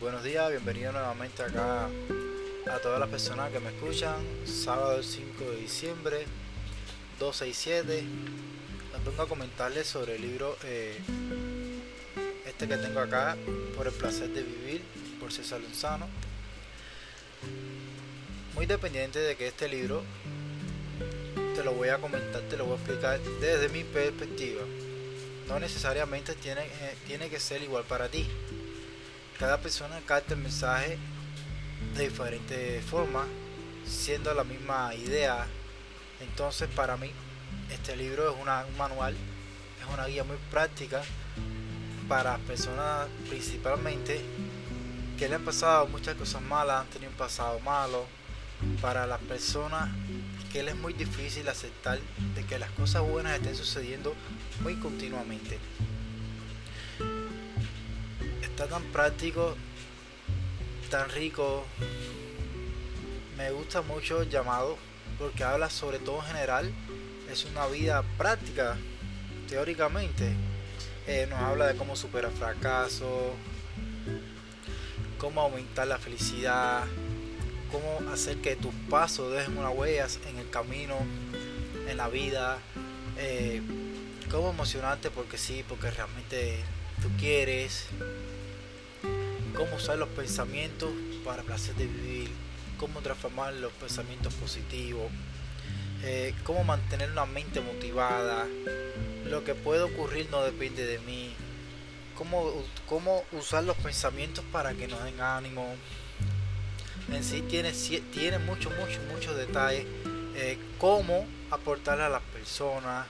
buenos días, bienvenidos nuevamente acá a todas las personas que me escuchan. Sábado 5 de diciembre, 12 y 7. Les vengo a comentarles sobre el libro eh, este que tengo acá, Por el placer de vivir, por César Lozano. Muy dependiente de que este libro te lo voy a comentar, te lo voy a explicar desde mi perspectiva. No necesariamente tiene, eh, tiene que ser igual para ti cada persona capta el mensaje de diferente forma, siendo la misma idea. Entonces para mí este libro es un manual, es una guía muy práctica para personas principalmente que le han pasado muchas cosas malas, han tenido un pasado malo, para las personas que les es muy difícil aceptar de que las cosas buenas estén sucediendo muy continuamente está tan práctico, tan rico. Me gusta mucho el llamado porque habla sobre todo general. Es una vida práctica, teóricamente. Eh, nos habla de cómo superar fracaso, cómo aumentar la felicidad, cómo hacer que tus pasos dejen una huella en el camino, en la vida, eh, cómo emocionarte porque sí, porque realmente tú quieres, usar los pensamientos para placer de vivir, cómo transformar los pensamientos positivos, eh, cómo mantener una mente motivada, lo que puede ocurrir no depende de mí, cómo, cómo usar los pensamientos para que nos den ánimo. En sí tiene, tiene muchos, muchos, muchos detalles, eh, cómo aportarle a las personas,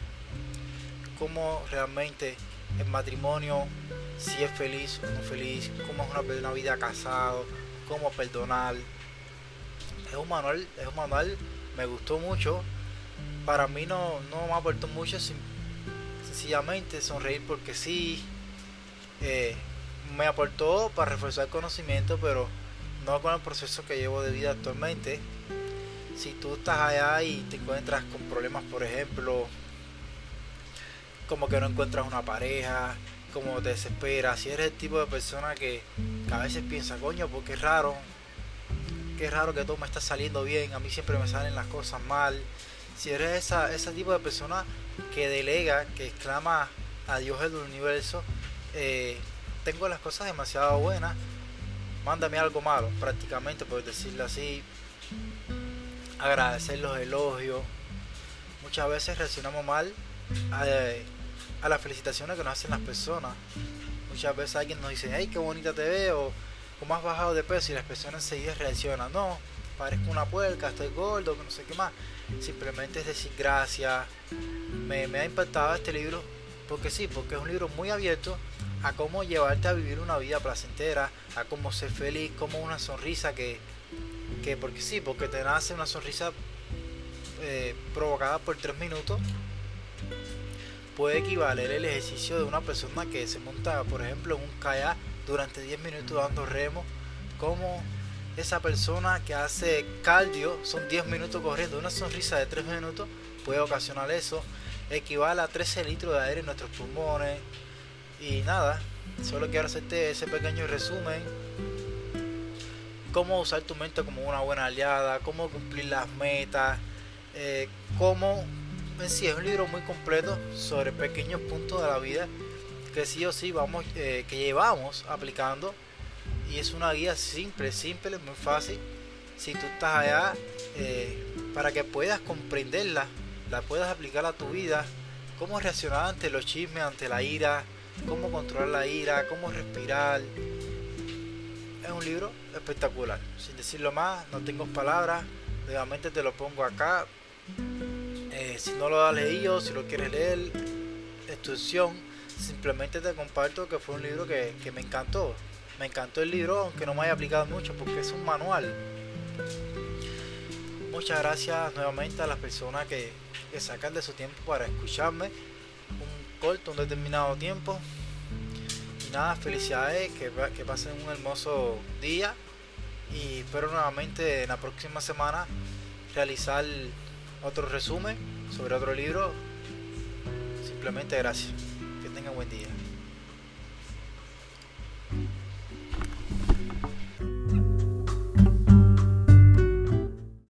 cómo realmente el matrimonio si es feliz o no feliz, cómo es una, vida casado, cómo perdonar. Es un manual, es un manual, me gustó mucho. Para mí no, no me aportó mucho, sencillamente sonreír porque sí. Eh, me aportó para reforzar el conocimiento, pero no con el proceso que llevo de vida actualmente. Si tú estás allá y te encuentras con problemas, por ejemplo, como que no encuentras una pareja, como te desespera, si eres el tipo de persona que, a veces piensa, coño, porque es raro, que raro que todo me está saliendo bien, a mí siempre me salen las cosas mal. Si eres esa, ese tipo de persona que delega, que exclama a Dios del universo, eh, tengo las cosas demasiado buenas, mándame algo malo, prácticamente por decirlo así, agradecer los elogios. Muchas veces reaccionamos mal. Eh, a las felicitaciones que nos hacen las personas. Muchas veces alguien nos dice, hey, qué bonita te veo, cómo has bajado de peso y las personas enseguida reaccionan, no, parezco una puerca, estoy gordo, que no sé qué más. Simplemente es decir gracias. Me, ha impactado este libro porque sí, porque es un libro muy abierto a cómo llevarte a vivir una vida placentera, a cómo ser feliz, como una sonrisa que, que porque sí, porque te nace una sonrisa eh, provocada por tres minutos puede equivaler el ejercicio de una persona que se monta, por ejemplo, en un kayak durante 10 minutos dando remo, como esa persona que hace cardio, son 10 minutos corriendo, una sonrisa de 3 minutos puede ocasionar eso, equivale a 13 litros de aire en nuestros pulmones. Y nada, solo quiero hacerte ese pequeño resumen. Cómo usar tu mente como una buena aliada, cómo cumplir las metas, eh, cómo en sí es un libro muy completo sobre pequeños puntos de la vida que sí o sí vamos, eh, que llevamos aplicando y es una guía simple, simple, muy fácil. Si tú estás allá, eh, para que puedas comprenderla, la puedas aplicar a tu vida, cómo reaccionar ante los chismes, ante la ira, cómo controlar la ira, cómo respirar. Es un libro espectacular. Sin decirlo más, no tengo palabras. Nuevamente te lo pongo acá si no lo has leído, si lo quieres leer, opción. Simplemente te comparto que fue un libro que, me encantó. Me encantó el libro, aunque no me haya aplicado mucho, porque es un manual. Muchas gracias nuevamente a las personas que, sacan de su tiempo para escucharme. Un corto, un determinado tiempo. Y nada, felicidades, que pasen un hermoso día. Y espero nuevamente en la próxima semana realizar otro resumen sobre otro libro. Simplemente gracias. Que tengan buen día.